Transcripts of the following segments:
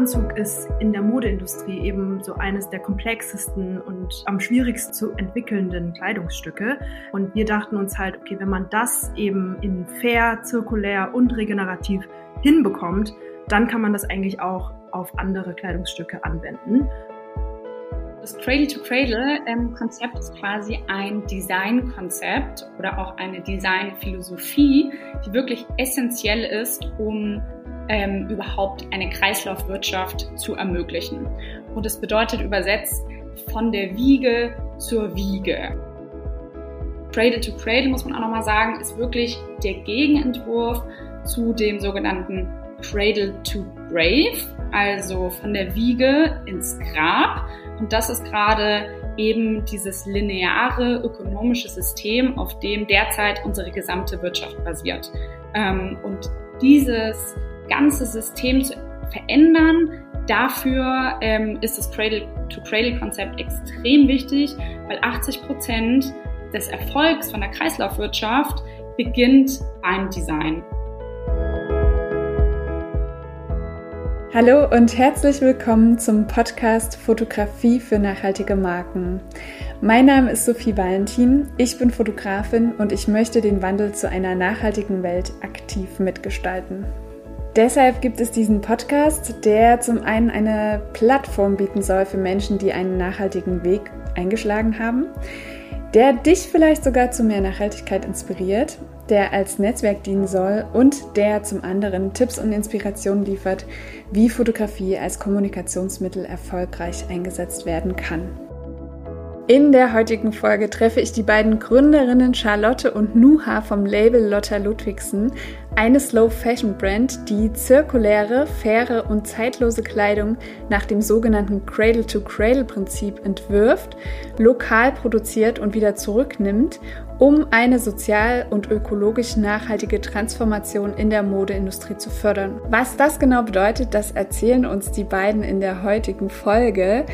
Anzug ist in der Modeindustrie eben so eines der komplexesten und am schwierigsten zu entwickelnden Kleidungsstücke. Und wir dachten uns halt, okay, wenn man das eben in fair, zirkulär und regenerativ hinbekommt, dann kann man das eigentlich auch auf andere Kleidungsstücke anwenden. Das Cradle-to-Cradle-Konzept ist quasi ein Design-Konzept oder auch eine Design-Philosophie, die wirklich essentiell ist, um ähm, überhaupt eine Kreislaufwirtschaft zu ermöglichen. Und es bedeutet übersetzt von der Wiege zur Wiege. Cradle to Cradle, muss man auch nochmal sagen, ist wirklich der Gegenentwurf zu dem sogenannten Cradle to Grave, also von der Wiege ins Grab. Und das ist gerade eben dieses lineare ökonomische System, auf dem derzeit unsere gesamte Wirtschaft basiert. Ähm, und dieses ganze System zu verändern, dafür ähm, ist das Cradle-to-Cradle-Konzept extrem wichtig, weil 80 Prozent des Erfolgs von der Kreislaufwirtschaft beginnt beim Design. Hallo und herzlich willkommen zum Podcast Fotografie für nachhaltige Marken. Mein Name ist Sophie Valentin, ich bin Fotografin und ich möchte den Wandel zu einer nachhaltigen Welt aktiv mitgestalten. Deshalb gibt es diesen Podcast, der zum einen eine Plattform bieten soll für Menschen, die einen nachhaltigen Weg eingeschlagen haben, der dich vielleicht sogar zu mehr Nachhaltigkeit inspiriert der als Netzwerk dienen soll und der zum anderen Tipps und Inspirationen liefert, wie Fotografie als Kommunikationsmittel erfolgreich eingesetzt werden kann. In der heutigen Folge treffe ich die beiden Gründerinnen Charlotte und Nuha vom Label Lotta Ludwigsen, eine Slow Fashion Brand, die zirkuläre, faire und zeitlose Kleidung nach dem sogenannten Cradle-to-Cradle-Prinzip entwirft, lokal produziert und wieder zurücknimmt um eine sozial und ökologisch nachhaltige Transformation in der Modeindustrie zu fördern. Was das genau bedeutet, das erzählen uns die beiden in der heutigen Folge.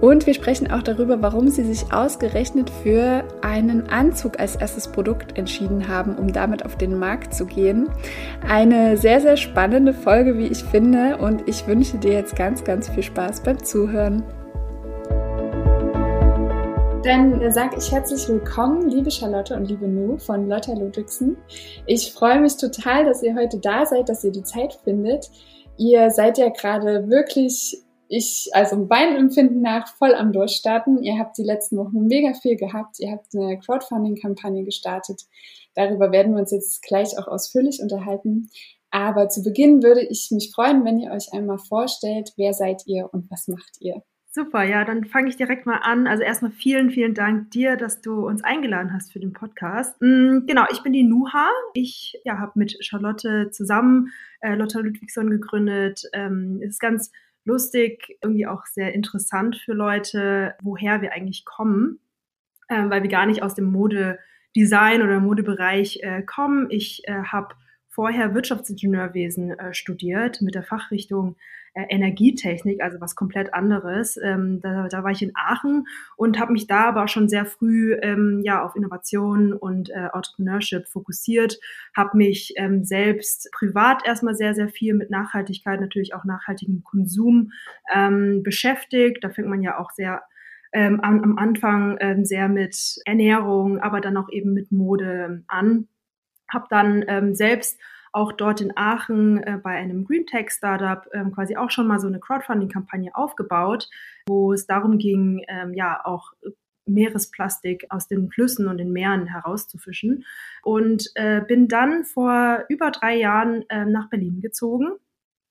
Und wir sprechen auch darüber, warum sie sich ausgerechnet für einen Anzug als erstes Produkt entschieden haben, um damit auf den Markt zu gehen. Eine sehr, sehr spannende Folge, wie ich finde. Und ich wünsche dir jetzt ganz, ganz viel Spaß beim Zuhören. Dann sage ich herzlich willkommen, liebe Charlotte und liebe Nu von Lotta Ludwigsen. Ich freue mich total, dass ihr heute da seid, dass ihr die Zeit findet. Ihr seid ja gerade wirklich, ich, also meinem Empfinden nach, voll am Durchstarten. Ihr habt die letzten Wochen mega viel gehabt. Ihr habt eine Crowdfunding-Kampagne gestartet. Darüber werden wir uns jetzt gleich auch ausführlich unterhalten. Aber zu Beginn würde ich mich freuen, wenn ihr euch einmal vorstellt, wer seid ihr und was macht ihr? Super, ja, dann fange ich direkt mal an. Also erstmal vielen, vielen Dank dir, dass du uns eingeladen hast für den Podcast. Mhm, genau, ich bin die Nuha. Ich ja, habe mit Charlotte zusammen äh, Lotta Ludwigsson gegründet. Ähm, ist ganz lustig, irgendwie auch sehr interessant für Leute, woher wir eigentlich kommen, äh, weil wir gar nicht aus dem Modedesign oder Modebereich äh, kommen. Ich äh, habe vorher Wirtschaftsingenieurwesen äh, studiert mit der Fachrichtung äh, Energietechnik, also was komplett anderes. Ähm, da, da war ich in Aachen und habe mich da aber schon sehr früh ähm, ja auf Innovation und äh, Entrepreneurship fokussiert, habe mich ähm, selbst privat erstmal sehr sehr viel mit Nachhaltigkeit, natürlich auch nachhaltigem Konsum ähm, beschäftigt. Da fängt man ja auch sehr ähm, am, am Anfang ähm, sehr mit Ernährung, aber dann auch eben mit Mode an. Hab dann ähm, selbst auch dort in Aachen äh, bei einem Green Tech Startup ähm, quasi auch schon mal so eine Crowdfunding-Kampagne aufgebaut, wo es darum ging, ähm, ja auch Meeresplastik aus den Flüssen und den Meeren herauszufischen. Und äh, bin dann vor über drei Jahren äh, nach Berlin gezogen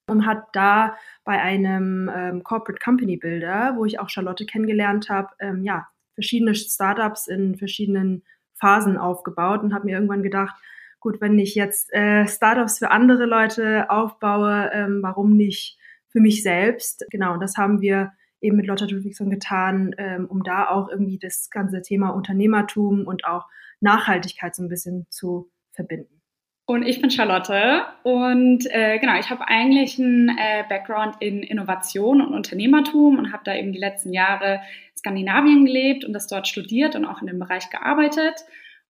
und hat da bei einem ähm, Corporate Company Builder, wo ich auch Charlotte kennengelernt habe, ähm, ja, verschiedene Startups in verschiedenen Phasen aufgebaut und habe mir irgendwann gedacht, gut, wenn ich jetzt äh, Startups für andere Leute aufbaue, ähm, warum nicht für mich selbst? Genau, das haben wir eben mit Lotta Ludwigson getan, ähm, um da auch irgendwie das ganze Thema Unternehmertum und auch Nachhaltigkeit so ein bisschen zu verbinden. Und ich bin Charlotte und äh, genau, ich habe eigentlich einen äh, Background in Innovation und Unternehmertum und habe da eben die letzten Jahre in Skandinavien gelebt und das dort studiert und auch in dem Bereich gearbeitet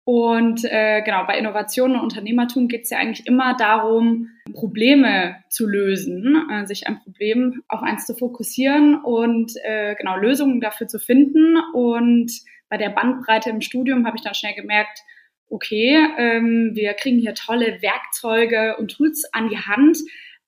Und äh, genau, bei Innovation und Unternehmertum geht es ja eigentlich immer darum, Probleme zu lösen, äh, sich ein Problem auf eins zu fokussieren und äh, genau Lösungen dafür zu finden. Und bei der Bandbreite im Studium habe ich dann schnell gemerkt, okay, ähm, wir kriegen hier tolle Werkzeuge und Tools an die Hand,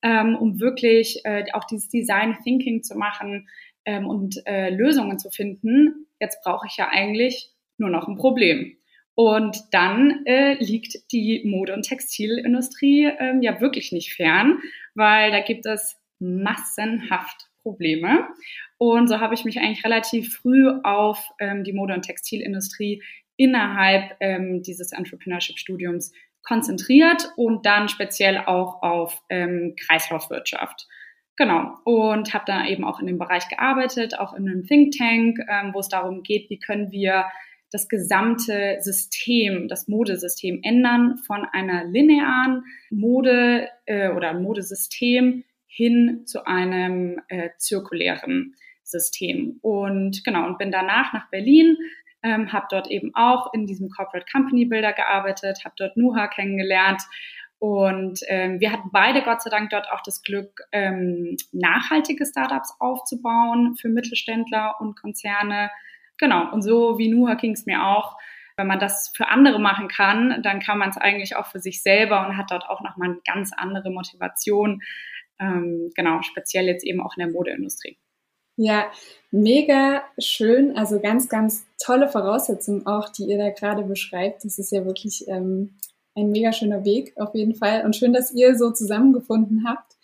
ähm, um wirklich äh, auch dieses Design Thinking zu machen ähm, und äh, Lösungen zu finden. Jetzt brauche ich ja eigentlich nur noch ein Problem. Und dann äh, liegt die Mode- und Textilindustrie ähm, ja wirklich nicht fern, weil da gibt es massenhaft Probleme. Und so habe ich mich eigentlich relativ früh auf ähm, die Mode- und Textilindustrie innerhalb ähm, dieses Entrepreneurship-Studiums konzentriert und dann speziell auch auf ähm, Kreislaufwirtschaft. Genau. Und habe dann eben auch in dem Bereich gearbeitet, auch in einem Think Tank, ähm, wo es darum geht, wie können wir das gesamte System, das Modesystem ändern von einer linearen Mode äh, oder Modesystem hin zu einem äh, zirkulären System. Und genau, und bin danach nach Berlin, ähm, habe dort eben auch in diesem Corporate Company Builder gearbeitet, habe dort Nuha kennengelernt und ähm, wir hatten beide Gott sei Dank dort auch das Glück, ähm, nachhaltige Startups aufzubauen für Mittelständler und Konzerne. Genau, und so wie Nuha ging es mir auch. Wenn man das für andere machen kann, dann kann man es eigentlich auch für sich selber und hat dort auch nochmal eine ganz andere Motivation. Ähm, genau, speziell jetzt eben auch in der Modeindustrie. Ja, mega schön. Also ganz, ganz tolle Voraussetzungen auch, die ihr da gerade beschreibt. Das ist ja wirklich ähm, ein mega schöner Weg auf jeden Fall. Und schön, dass ihr so zusammengefunden habt.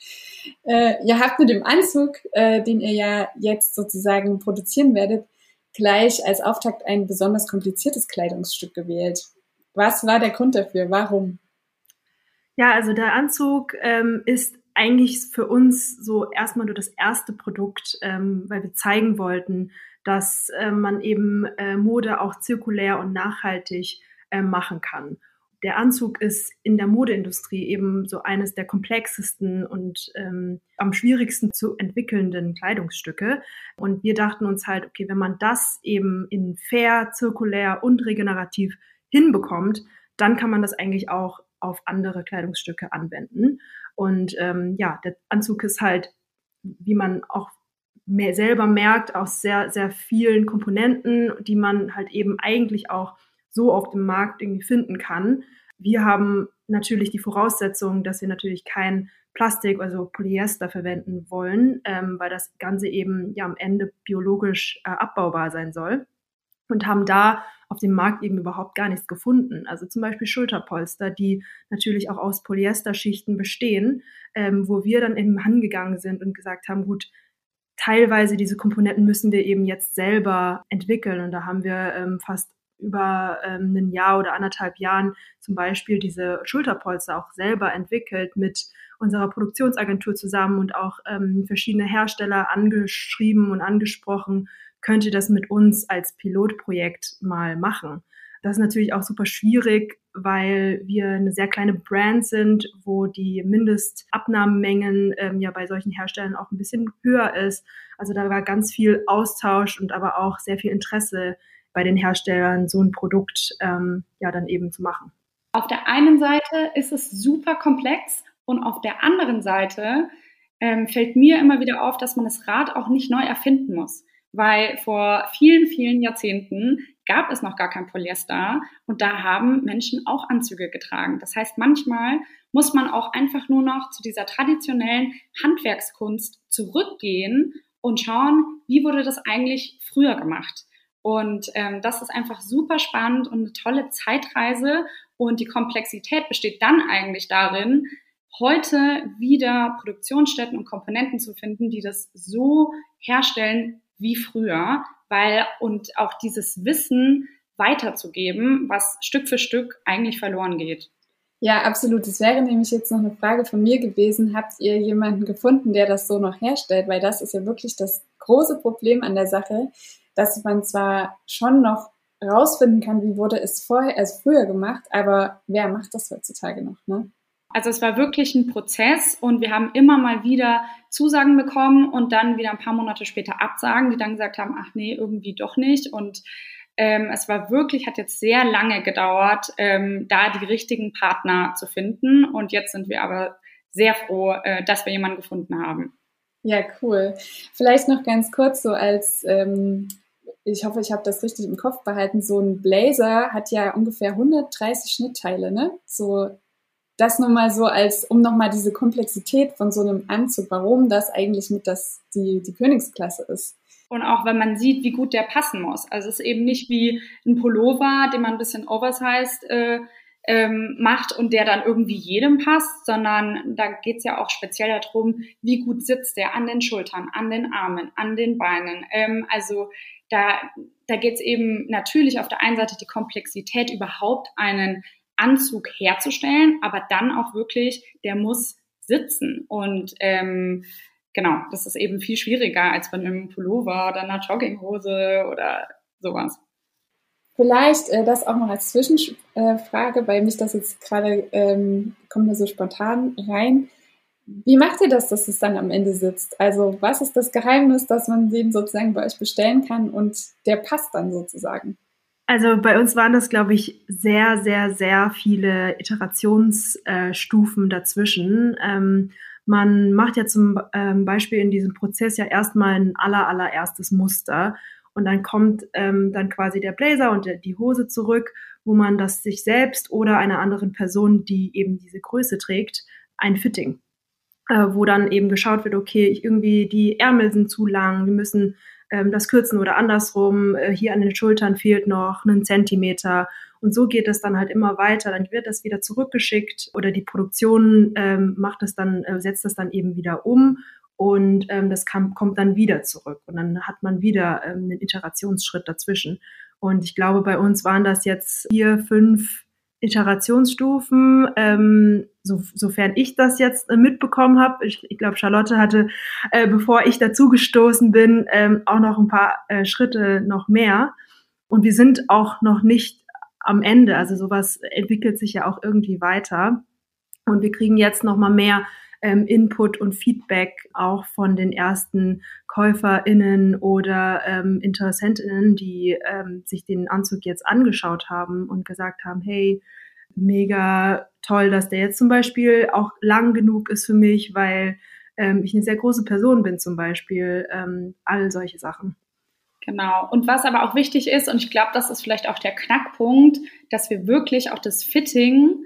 Äh, ihr habt mit dem Anzug, äh, den ihr ja jetzt sozusagen produzieren werdet, gleich als Auftakt ein besonders kompliziertes Kleidungsstück gewählt. Was war der Grund dafür? Warum? Ja, also der Anzug ähm, ist eigentlich für uns so erstmal nur das erste Produkt, ähm, weil wir zeigen wollten, dass äh, man eben äh, Mode auch zirkulär und nachhaltig äh, machen kann der Anzug ist in der Modeindustrie eben so eines der komplexesten und ähm, am schwierigsten zu entwickelnden Kleidungsstücke. Und wir dachten uns halt, okay, wenn man das eben in fair, zirkulär und regenerativ hinbekommt, dann kann man das eigentlich auch auf andere Kleidungsstücke anwenden. Und ähm, ja, der Anzug ist halt, wie man auch mehr selber merkt, aus sehr, sehr vielen Komponenten, die man halt eben eigentlich auch so auf dem Markt irgendwie finden kann. Wir haben natürlich die Voraussetzung, dass wir natürlich kein Plastik, also Polyester verwenden wollen, ähm, weil das Ganze eben ja am Ende biologisch äh, abbaubar sein soll und haben da auf dem Markt eben überhaupt gar nichts gefunden. Also zum Beispiel Schulterpolster, die natürlich auch aus Polyesterschichten bestehen, ähm, wo wir dann eben angegangen sind und gesagt haben, gut, teilweise diese Komponenten müssen wir eben jetzt selber entwickeln. Und da haben wir ähm, fast über ähm, ein Jahr oder anderthalb Jahren zum Beispiel diese Schulterpolster auch selber entwickelt mit unserer Produktionsagentur zusammen und auch ähm, verschiedene Hersteller angeschrieben und angesprochen, könnt ihr das mit uns als Pilotprojekt mal machen. Das ist natürlich auch super schwierig, weil wir eine sehr kleine Brand sind, wo die Mindestabnahmemengen ähm, ja bei solchen Herstellern auch ein bisschen höher ist. Also da war ganz viel Austausch und aber auch sehr viel Interesse bei den Herstellern so ein Produkt ähm, ja dann eben zu machen. Auf der einen Seite ist es super komplex und auf der anderen Seite ähm, fällt mir immer wieder auf, dass man das Rad auch nicht neu erfinden muss. Weil vor vielen, vielen Jahrzehnten gab es noch gar kein Polyester und da haben Menschen auch Anzüge getragen. Das heißt, manchmal muss man auch einfach nur noch zu dieser traditionellen Handwerkskunst zurückgehen und schauen, wie wurde das eigentlich früher gemacht. Und ähm, das ist einfach super spannend und eine tolle Zeitreise. Und die Komplexität besteht dann eigentlich darin, heute wieder Produktionsstätten und Komponenten zu finden, die das so herstellen wie früher, weil und auch dieses Wissen weiterzugeben, was Stück für Stück eigentlich verloren geht. Ja, absolut. Das wäre nämlich jetzt noch eine Frage von mir gewesen. Habt ihr jemanden gefunden, der das so noch herstellt? Weil das ist ja wirklich das große Problem an der Sache, dass man zwar schon noch rausfinden kann, wie wurde es vorher, als früher gemacht, aber wer macht das heutzutage noch, ne? Also es war wirklich ein Prozess und wir haben immer mal wieder Zusagen bekommen und dann wieder ein paar Monate später Absagen, die dann gesagt haben, ach nee, irgendwie doch nicht. Und Ähm, es war wirklich, hat jetzt sehr lange gedauert, ähm, da die richtigen Partner zu finden. Und jetzt sind wir aber sehr froh, äh, dass wir jemanden gefunden haben. Ja, cool. Vielleicht noch ganz kurz so als, ähm, ich hoffe, ich habe das richtig im Kopf behalten, so ein Blazer hat ja ungefähr 130 Schnittteile, ne? So das nur mal so als, um nochmal diese Komplexität von so einem Anzug, warum das eigentlich mit das, die, die Königsklasse ist. Und auch wenn man sieht, wie gut der passen muss. Also es ist eben nicht wie ein Pullover, den man ein bisschen oversized äh, ähm, macht und der dann irgendwie jedem passt, sondern da geht's ja auch speziell darum, wie gut sitzt der an den Schultern, an den Armen, an den Beinen. Ähm, also da, da geht's eben natürlich auf der einen Seite die Komplexität, überhaupt einen Anzug herzustellen, aber dann auch wirklich, der muss sitzen. Und ähm, genau, das ist eben viel schwieriger als bei einem Pullover oder einer Jogginghose oder sowas. Vielleicht äh, das auch noch als Zwischenfrage, weil mich das jetzt gerade ähm, kommt mir so spontan rein. Wie macht ihr das, dass es dann am Ende sitzt? Also was ist das Geheimnis, dass man den sozusagen bei euch bestellen kann und der passt dann sozusagen? Also bei uns waren das, glaube ich, sehr, sehr, sehr viele Iterationsstufen dazwischen. Ähm, man macht ja zum ähm, Beispiel in diesem Prozess ja erstmal ein aller, allererstes Muster und dann kommt ähm, dann quasi der Blazer und der, die Hose zurück, wo man das sich selbst oder einer anderen Person, die eben diese Größe trägt, ein Fitting, äh, wo dann eben geschaut wird, okay, ich irgendwie die Ärmel sind zu lang, wir müssen ähm, das kürzen oder andersrum, äh, hier an den Schultern fehlt noch einen Zentimeter. Und so geht es dann halt immer weiter. Dann wird das wieder zurückgeschickt oder die Produktion ähm, macht es dann, äh, setzt das dann eben wieder um und ähm, das kam, kommt dann wieder zurück. Und dann hat man wieder ähm, einen Iterationsschritt dazwischen. Und ich glaube, bei uns waren das jetzt vier, fünf Iterationsstufen, ähm, so, sofern ich das jetzt äh, mitbekommen habe. Ich, ich glaube, Charlotte hatte, äh, bevor ich dazugestoßen bin, ähm, auch noch ein paar äh, Schritte noch mehr. Und wir sind auch noch nicht am Ende. Also sowas entwickelt sich ja auch irgendwie weiter. Und wir kriegen jetzt noch mal mehr ähm, Input und Feedback auch von den ersten KäuferInnen oder ähm, InteressentInnen, die ähm, sich den Anzug jetzt angeschaut haben und gesagt haben, hey, mega toll, dass der jetzt zum Beispiel auch lang genug ist für mich, weil ähm, ich eine sehr große Person bin zum Beispiel, ähm, all solche Sachen. Genau. Und was aber auch wichtig ist, und ich glaube, das ist vielleicht auch der Knackpunkt, dass wir wirklich auch das Fitting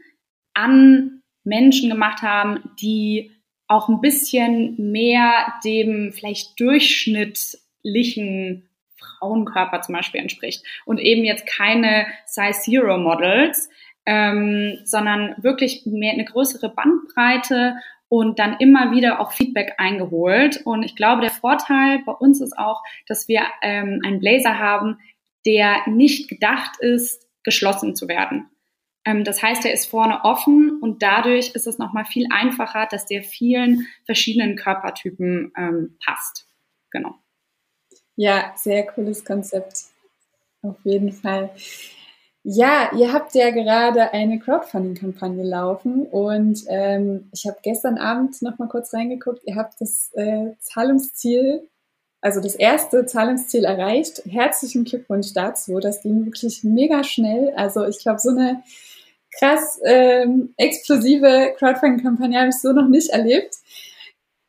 an Menschen gemacht haben, die auch ein bisschen mehr dem vielleicht durchschnittlichen Frauenkörper zum Beispiel entspricht und eben jetzt keine Size Zero Models, ähm, sondern wirklich mehr eine größere Bandbreite und dann immer wieder auch Feedback eingeholt. Und ich glaube, der Vorteil bei uns ist auch, dass wir ähm, einen Blazer haben, der nicht gedacht ist, geschlossen zu werden. Ähm, das heißt, er ist vorne offen und dadurch ist es nochmal viel einfacher, dass der vielen verschiedenen Körpertypen ähm, passt. Genau. Ja, sehr cooles Konzept. Auf jeden Fall. Ja, ihr habt ja gerade eine Crowdfunding-Kampagne laufen und ähm, ich habe gestern Abend noch mal kurz reingeguckt. Ihr habt das äh, Zahlungsziel, also das erste Zahlungsziel erreicht. Herzlichen Glückwunsch dazu. Das ging wirklich mega schnell. Also ich glaube, so eine krass ähm, explosive Crowdfunding-Kampagne habe ich so noch nicht erlebt.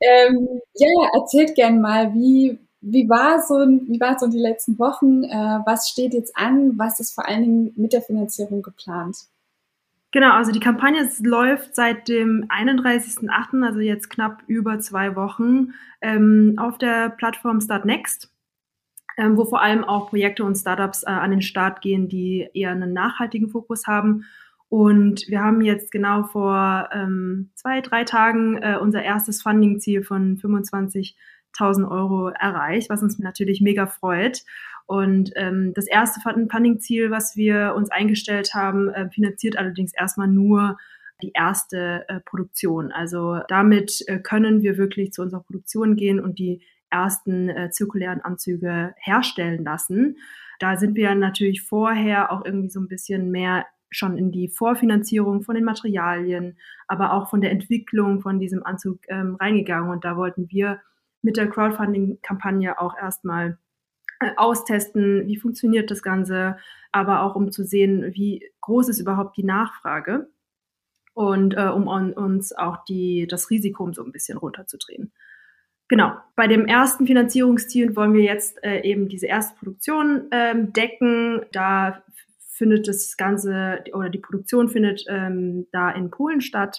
Ähm, ja, erzählt gern mal, wie wie war so, wie war so die letzten Wochen? Äh, was steht jetzt an? Was ist vor allen Dingen mit der Finanzierung geplant? Genau, also die Kampagne läuft seit dem 31.08., also jetzt knapp über zwei Wochen, ähm, auf der Plattform Startnext, ähm, wo vor allem auch Projekte und Startups äh, an den Start gehen, die eher einen nachhaltigen Fokus haben. Und wir haben jetzt genau vor ähm, zwei, drei Tagen äh, unser erstes Funding-Ziel von 25 1000 Euro erreicht, was uns natürlich mega freut. Und ähm, das erste Funding-Ziel, was wir uns eingestellt haben, äh, finanziert allerdings erstmal nur die erste äh, Produktion. Also damit äh, können wir wirklich zu unserer Produktion gehen und die ersten äh, zirkulären Anzüge herstellen lassen. Da sind wir natürlich vorher auch irgendwie so ein bisschen mehr schon in die Vorfinanzierung von den Materialien, aber auch von der Entwicklung von diesem Anzug ähm, reingegangen. Und da wollten wir mit der Crowdfunding-Kampagne auch erstmal äh, austesten, wie funktioniert das Ganze, aber auch um zu sehen, wie groß ist überhaupt die Nachfrage und äh, um on, uns auch die, das Risiko so ein bisschen runterzudrehen. Genau, bei dem ersten Finanzierungsziel wollen wir jetzt äh, eben diese erste Produktion ähm, decken. Da findet das Ganze oder die Produktion findet ähm, da in Polen statt,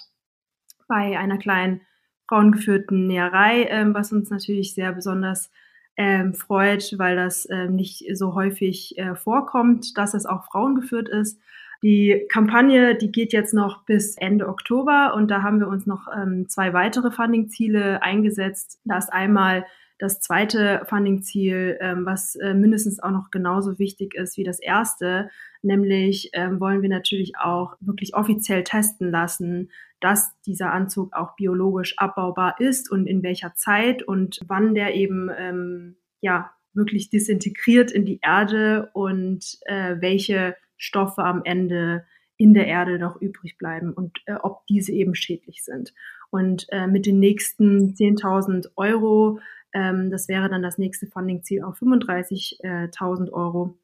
bei einer kleinen frauengeführten Näherei, ähm, was uns natürlich sehr besonders ähm, freut, weil das äh, nicht so häufig äh, vorkommt, dass es auch frauengeführt ist. Die Kampagne, die geht jetzt noch bis Ende Oktober und da haben wir uns noch ähm, zwei weitere Funding-Ziele eingesetzt. Da ist einmal das zweite Funding-Ziel, ähm, was äh, mindestens auch noch genauso wichtig ist wie das erste, nämlich ähm, wollen wir natürlich auch wirklich offiziell testen lassen, dass dieser Anzug auch biologisch abbaubar ist und in welcher Zeit und wann der eben ähm, ja wirklich disintegriert in die Erde und äh, welche Stoffe am Ende in der Erde noch übrig bleiben und äh, ob diese eben schädlich sind. Und äh, mit den nächsten 10.000 Euro, ähm, das wäre dann das nächste Funding-Ziel auf 35.000 Euro,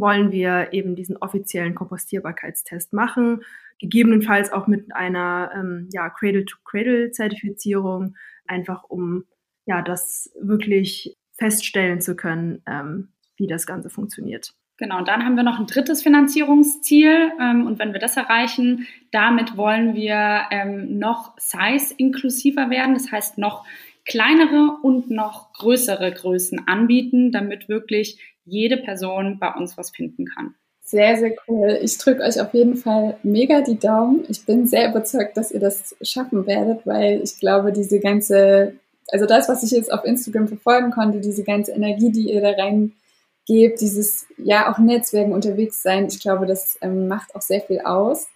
wollen wir eben diesen offiziellen Kompostierbarkeitstest machen, gegebenenfalls auch mit einer ähm, ja, Cradle-to-Cradle-Zertifizierung, einfach um ja das wirklich feststellen zu können, ähm, wie das Ganze funktioniert. Genau, und dann haben wir noch ein drittes Finanzierungsziel. Ähm, und wenn wir das erreichen, damit wollen wir ähm, noch size-inklusiver werden. Das heißt, noch kleinere und noch größere Größen anbieten, damit wirklich jede Person bei uns was finden kann. Sehr, sehr cool. Ich drücke euch auf jeden Fall mega die Daumen. Ich bin sehr überzeugt, dass ihr das schaffen werdet, weil ich glaube, diese ganze, also das, was ich jetzt auf Instagram verfolgen konnte, diese ganze Energie, die ihr da reingebt, dieses, ja, auch Netzwerken unterwegs sein, ich glaube, das ähm, macht auch sehr viel aus.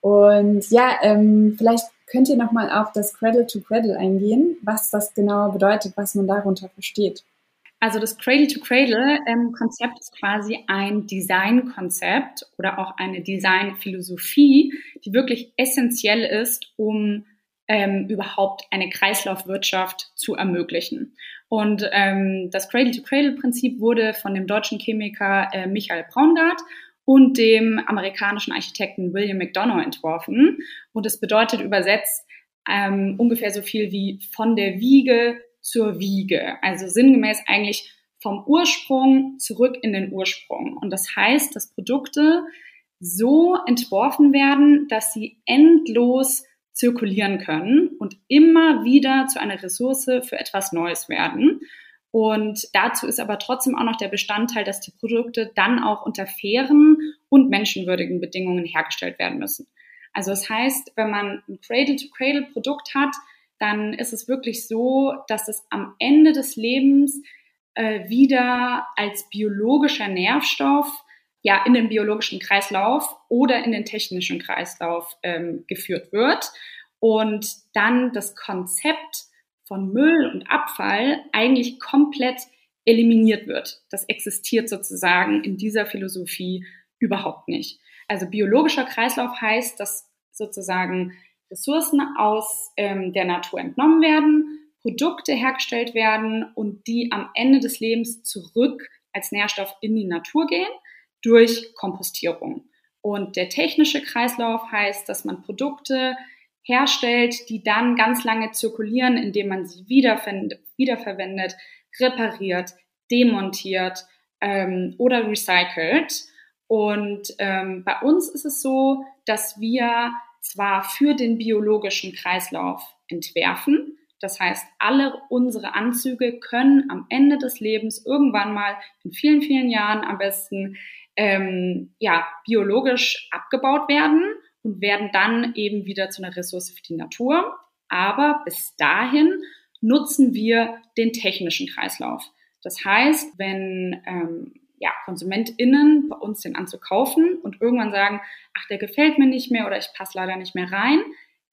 Und ja, ähm, vielleicht könnt ihr nochmal auf das Cradle to Cradle eingehen, was das genau bedeutet, was man darunter versteht. Also das Cradle-to-Cradle-Konzept ähm, ist quasi ein Design-Konzept oder auch eine Design-Philosophie, die wirklich essentiell ist, um ähm, überhaupt eine Kreislaufwirtschaft zu ermöglichen. Und ähm, das Cradle-to-Cradle-Prinzip wurde von dem deutschen Chemiker äh, Michael Braungart und dem amerikanischen Architekten William McDonough entworfen. Und es bedeutet übersetzt ähm, ungefähr so viel wie von der Wiege zur Wiege. Also sinngemäß eigentlich vom Ursprung zurück in den Ursprung. Und das heißt, dass Produkte so entworfen werden, dass sie endlos zirkulieren können und immer wieder zu einer Ressource für etwas Neues werden. Und dazu ist aber trotzdem auch noch der Bestandteil, dass die Produkte dann auch unter fairen und menschenwürdigen Bedingungen hergestellt werden müssen. Also das heißt, wenn man ein Cradle-to-Cradle-Produkt hat, dann ist es wirklich so, dass es am Ende des Lebens äh, wieder als biologischer Nährstoff ja in den biologischen Kreislauf oder in den technischen Kreislauf ähm, geführt wird und dann das Konzept von Müll und Abfall eigentlich komplett eliminiert wird. Das existiert sozusagen in dieser Philosophie überhaupt nicht. Also biologischer Kreislauf heißt, dass sozusagen Ressourcen aus ähm, der Natur entnommen werden, Produkte hergestellt werden und die am Ende des Lebens zurück als Nährstoff in die Natur gehen durch Kompostierung. Und der technische Kreislauf heißt, dass man Produkte herstellt, die dann ganz lange zirkulieren, indem man sie wiederverwendet, repariert, demontiert ähm, oder recycelt. Und ähm, bei uns ist es so, dass wir zwar für den biologischen Kreislauf entwerfen. Das heißt, alle unsere Anzüge können am Ende des Lebens irgendwann mal in vielen, vielen Jahren am besten ähm, ja, biologisch abgebaut werden und werden dann eben wieder zu einer Ressource für die Natur. Aber bis dahin nutzen wir den technischen Kreislauf. Das heißt, wenn ähm, ja, KonsumentInnen bei uns den Anzug kaufen und irgendwann sagen, ach, der gefällt mir nicht mehr oder ich passe leider nicht mehr rein,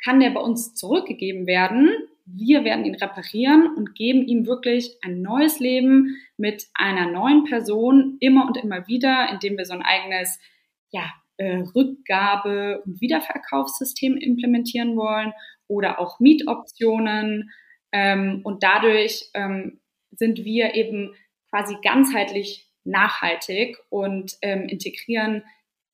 kann der bei uns zurückgegeben werden. Wir werden ihn reparieren und geben ihm wirklich ein neues Leben mit einer neuen Person immer und immer wieder, indem wir so ein eigenes, ja, äh, Rückgabe- und Wiederverkaufssystem implementieren wollen oder auch Mietoptionen. Ähm, und dadurch ähm, sind wir eben quasi ganzheitlich nachhaltig und ähm, integrieren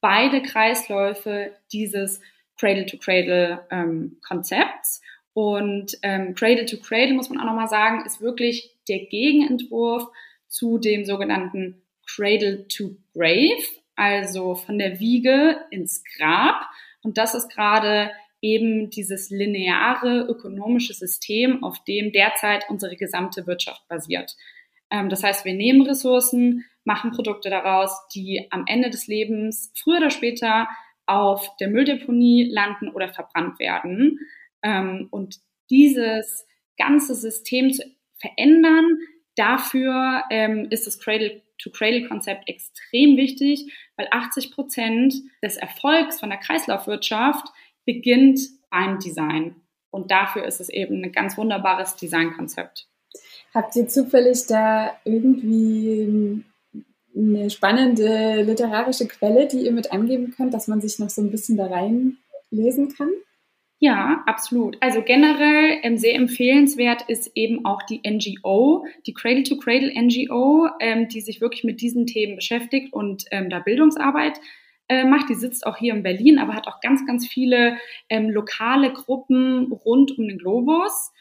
beide Kreisläufe dieses Cradle-to-Cradle-Konzepts. Ähm, und ähm, Cradle-to-Cradle, muss man auch nochmal sagen, ist wirklich der Gegenentwurf zu dem sogenannten Cradle-to-Grave, also von der Wiege ins Grab. Und das ist gerade eben dieses lineare ökonomische System, auf dem derzeit unsere gesamte Wirtschaft basiert. Ähm, das heißt, wir nehmen Ressourcen, machen Produkte daraus, die am Ende des Lebens früher oder später auf der Mülldeponie landen oder verbrannt werden. Ähm, und dieses ganze System zu verändern, dafür ähm, ist das Cradle-to-Cradle-Konzept extrem wichtig, weil 80 Prozent des Erfolgs von der Kreislaufwirtschaft beginnt beim Design. Und dafür ist es eben ein ganz wunderbares Designkonzept. Habt ihr zufällig da irgendwie eine spannende literarische Quelle, die ihr mit angeben könnt, dass man sich noch so ein bisschen da reinlesen kann? Ja, absolut. Also generell ähm, sehr empfehlenswert ist eben auch die NGO, die Cradle to Cradle NGO, ähm, die sich wirklich mit diesen Themen beschäftigt und ähm, da Bildungsarbeit äh, macht. Die sitzt auch hier in Berlin, aber hat auch ganz, ganz viele ähm, lokale Gruppen rund um den Globus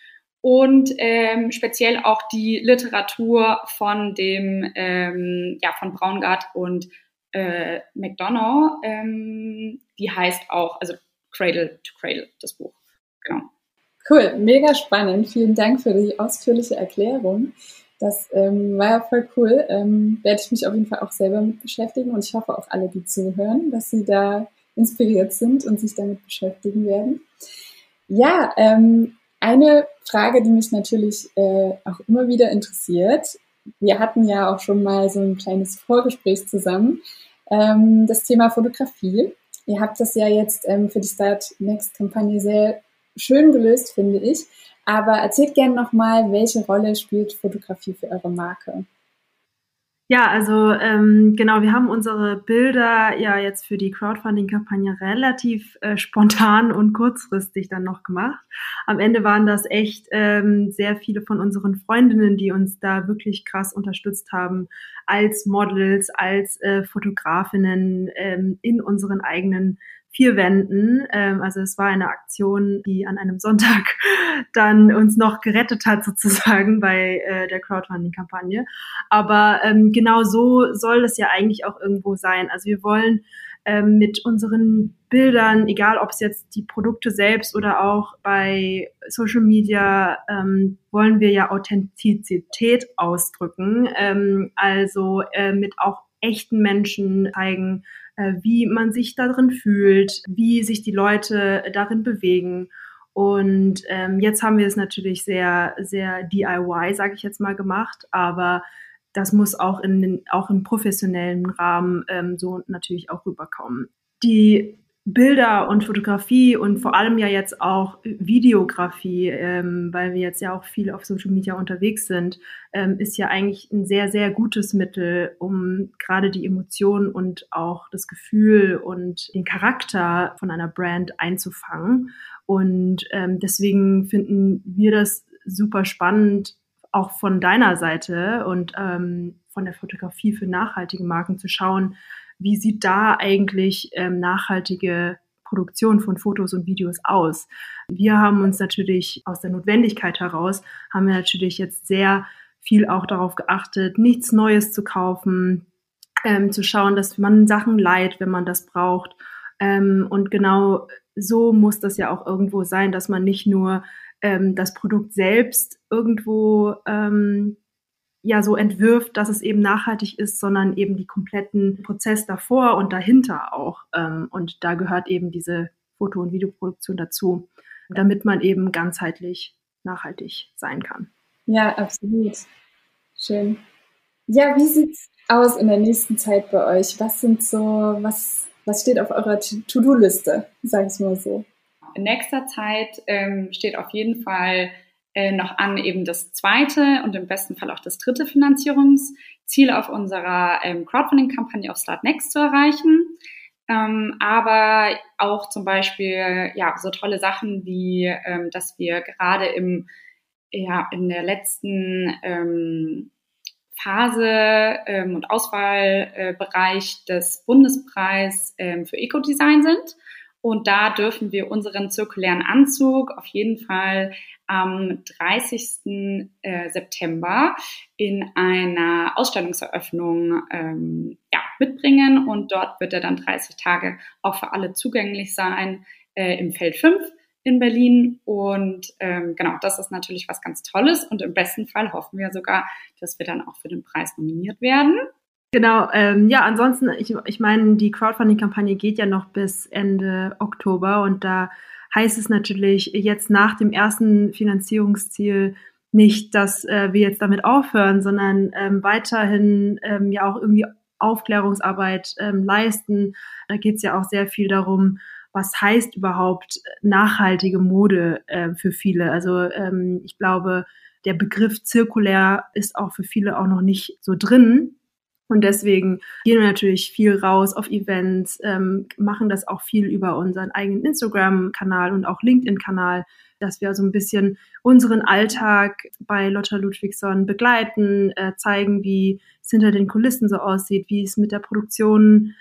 und ähm, speziell auch die Literatur von dem ähm, ja von Braungart und äh, McDonough, ähm, die heißt auch also Cradle to Cradle das Buch. Genau. Cool mega spannend. Vielen Dank für die ausführliche Erklärung. Das ähm, war ja voll cool. Ähm, werde ich mich auf jeden Fall auch selber mit beschäftigen und ich hoffe auch alle die zuhören dass sie da inspiriert sind und sich damit beschäftigen werden. Ja ähm, eine Frage, die mich natürlich äh, auch immer wieder interessiert. Wir hatten ja auch schon mal so ein kleines Vorgespräch zusammen. Ähm, das Thema Fotografie. Ihr habt das ja jetzt ähm, für die Start Next Kampagne sehr schön gelöst, finde ich. Aber erzählt gerne nochmal, welche Rolle spielt Fotografie für eure Marke? Ja, also ähm, genau, wir haben unsere Bilder ja jetzt für die Crowdfunding-Kampagne relativ äh, spontan und kurzfristig dann noch gemacht. Am Ende waren das echt ähm, sehr viele von unseren Freundinnen, die uns da wirklich krass unterstützt haben, als Models, als äh, Fotografinnen ähm, in unseren eigenen vier Wänden. Ähm, also es war eine Aktion, die an einem Sonntag dann uns noch gerettet hat sozusagen bei äh, der Crowdfunding-Kampagne. Aber ähm, genau so soll es ja eigentlich auch irgendwo sein. Also wir wollen ähm, mit unseren Bildern, egal ob es jetzt die Produkte selbst oder auch bei Social Media, ähm, wollen wir ja Authentizität ausdrücken. Ähm, also äh, mit auch echten Menschen zeigen, wie man sich darin fühlt, wie sich die Leute darin bewegen. Und ähm, jetzt haben wir es natürlich sehr, sehr DIY, sage ich jetzt mal, gemacht, aber das muss auch in den, auch im professionellen Rahmen ähm, so natürlich auch rüberkommen. Die Bilder und Fotografie und vor allem ja jetzt auch Videografie, ähm, weil wir jetzt ja auch viel auf Social Media unterwegs sind, ähm, ist ja eigentlich ein sehr, sehr gutes Mittel, um gerade die Emotionen und auch das Gefühl und den Charakter von einer Brand einzufangen. Und ähm, deswegen finden wir das super spannend, auch von deiner Seite und ähm, von der Fotografie für nachhaltige Marken zu schauen, wie sieht da eigentlich ähm, nachhaltige Produktion von Fotos und Videos aus? Wir haben uns natürlich aus der Notwendigkeit heraus, haben wir natürlich jetzt sehr viel auch darauf geachtet, nichts Neues zu kaufen, ähm, zu schauen, dass man Sachen leiht, wenn man das braucht. Ähm, und genau so muss das ja auch irgendwo sein, dass man nicht nur ähm, das Produkt selbst irgendwo ähm, ja so entwirft, dass es eben nachhaltig ist, sondern eben die kompletten Prozess davor und dahinter auch. Ähm, und da gehört eben diese Foto- und Videoproduktion dazu, damit man eben ganzheitlich nachhaltig sein kann. Ja, absolut. Schön. Ja, wie sieht's aus in der nächsten Zeit bei euch? Was sind so, was, was steht auf eurer To-Do-Liste, sag ich mal so? In nächster Zeit ähm, steht auf jeden Fall äh, noch an, eben das zweite und im besten Fall auch das dritte Finanzierungsziel auf unserer ähm, Crowdfunding-Kampagne auf Start Next zu erreichen. Ähm, aber auch zum Beispiel ja so tolle Sachen wie, ähm, dass wir gerade im ja in der letzten ähm, Phase ähm, und Auswahlbereich des Bundespreis ähm, für Ecodesign sind. Und da dürfen wir unseren zirkulären Anzug auf jeden Fall am 30. Äh, September in einer Ausstellungseröffnung ähm, ja, mitbringen. Und dort wird er dann 30 Tage auch für alle zugänglich sein äh, im Feld 5 in Berlin. Und ähm, genau, das ist natürlich was ganz Tolles. Und im besten Fall hoffen wir sogar, dass wir dann auch für den Preis nominiert werden. Genau, ähm, ja, ansonsten, ich, ich meine, die Crowdfunding-Kampagne geht ja noch bis Ende Oktober und da heißt es natürlich jetzt nach dem ersten Finanzierungsziel nicht, dass äh, wir jetzt damit aufhören, sondern ähm, weiterhin ähm, ja auch irgendwie Aufklärungsarbeit ähm, leisten. Da geht es ja auch sehr viel darum, was heißt überhaupt nachhaltige Mode äh, für viele. Also ähm, ich glaube, der Begriff zirkulär ist auch für viele auch noch nicht so drin. Und deswegen gehen wir natürlich viel raus auf Events, ähm, machen das auch viel über unseren eigenen Instagram-Kanal und auch LinkedIn-Kanal, dass wir so ein bisschen unseren Alltag bei Lotta Ludwigsson begleiten, äh, zeigen, wie es hinter den Kulissen so aussieht, wie es mit der Produktion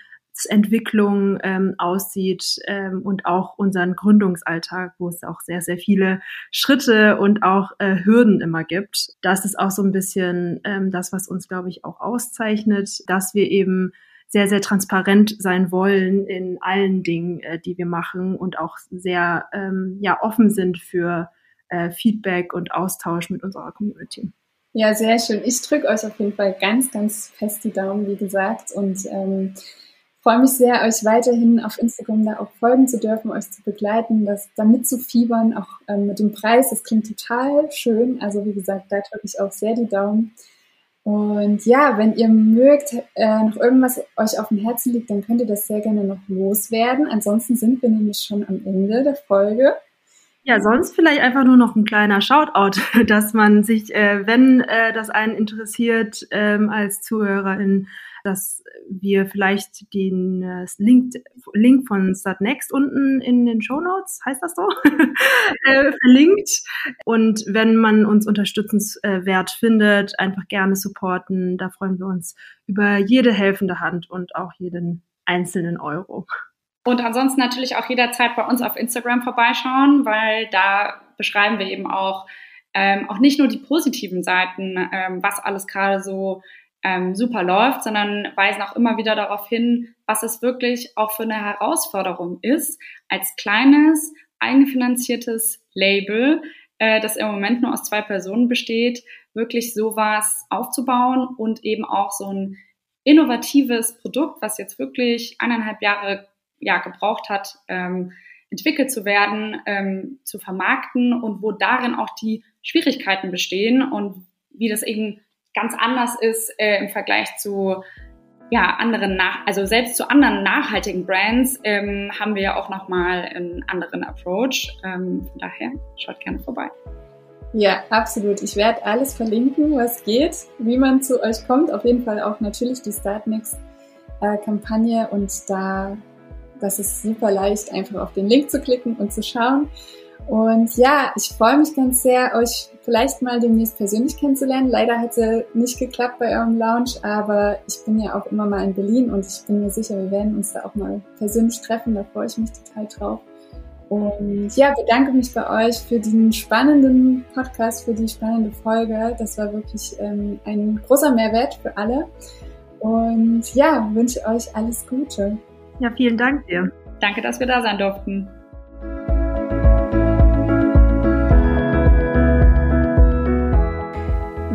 Entwicklung ähm, aussieht ähm, und auch unseren Gründungsalltag, wo es auch sehr, sehr viele Schritte und auch äh, Hürden immer gibt. Das ist auch so ein bisschen ähm, das, was uns, glaube ich, auch auszeichnet, dass wir eben sehr, sehr transparent sein wollen in allen Dingen, äh, die wir machen und auch sehr ähm, ja, offen sind für äh, Feedback und Austausch mit unserer Community. Ja, sehr schön. Ich drücke euch auf jeden Fall ganz, ganz fest die Daumen, wie gesagt. Und ähm, freue mich sehr, euch weiterhin auf Instagram da auch folgen zu dürfen, euch zu begleiten, das damit zu fiebern, auch ähm, mit dem Preis. Das klingt total schön. Also wie gesagt, da drücke ich auch sehr die Daumen. Und ja, wenn ihr mögt, äh, noch irgendwas euch auf dem Herzen liegt, dann könnt ihr das sehr gerne noch loswerden. Ansonsten sind wir nämlich schon am Ende der Folge. Ja, sonst vielleicht einfach nur noch ein kleiner Shoutout, dass man sich, äh, wenn äh, das einen interessiert, ähm, als Zuhörerin dass wir vielleicht den äh, Link, Link von Startnext unten in den Show Notes, heißt das so, äh, verlinkt. Und wenn man uns unterstützenswert findet, einfach gerne supporten. Da freuen wir uns über jede helfende Hand und auch jeden einzelnen Euro. Und ansonsten natürlich auch jederzeit bei uns auf Instagram vorbeischauen, weil da beschreiben wir eben auch ähm, auch nicht nur die positiven Seiten, ähm, was alles gerade so ähm, super läuft, sondern weisen auch immer wieder darauf hin, was es wirklich auch für eine Herausforderung ist, als kleines, eigenfinanziertes Label, äh, das im Moment nur aus zwei Personen besteht, wirklich sowas aufzubauen und eben auch so ein innovatives Produkt, was jetzt wirklich eineinhalb Jahre ja, gebraucht hat, ähm, entwickelt zu werden, ähm, zu vermarkten und wo darin auch die Schwierigkeiten bestehen und wie das eben ganz anders ist äh, im Vergleich zu ja, anderen nach, also selbst zu anderen nachhaltigen Brands ähm, haben wir ja auch nochmal einen anderen Approach. Ähm, von daher schaut gerne vorbei. Ja, absolut. Ich werde alles verlinken, was geht, wie man zu euch kommt. Auf jeden Fall auch natürlich die Startnext-Kampagne äh, und da, das ist super leicht, einfach auf den Link zu klicken und zu schauen. Und ja, ich freue mich ganz sehr, euch vielleicht mal demnächst persönlich kennenzulernen. Leider hat es nicht geklappt bei eurem Lounge, aber ich bin ja auch immer mal in Berlin und ich bin mir sicher, wir werden uns da auch mal persönlich treffen. Da freue ich mich total drauf. Und ja, bedanke mich bei euch für den spannenden Podcast, für die spannende Folge. Das war wirklich ähm, ein großer Mehrwert für alle. Und ja, wünsche euch alles Gute. Ja, vielen Dank dir. Danke, dass wir da sein durften.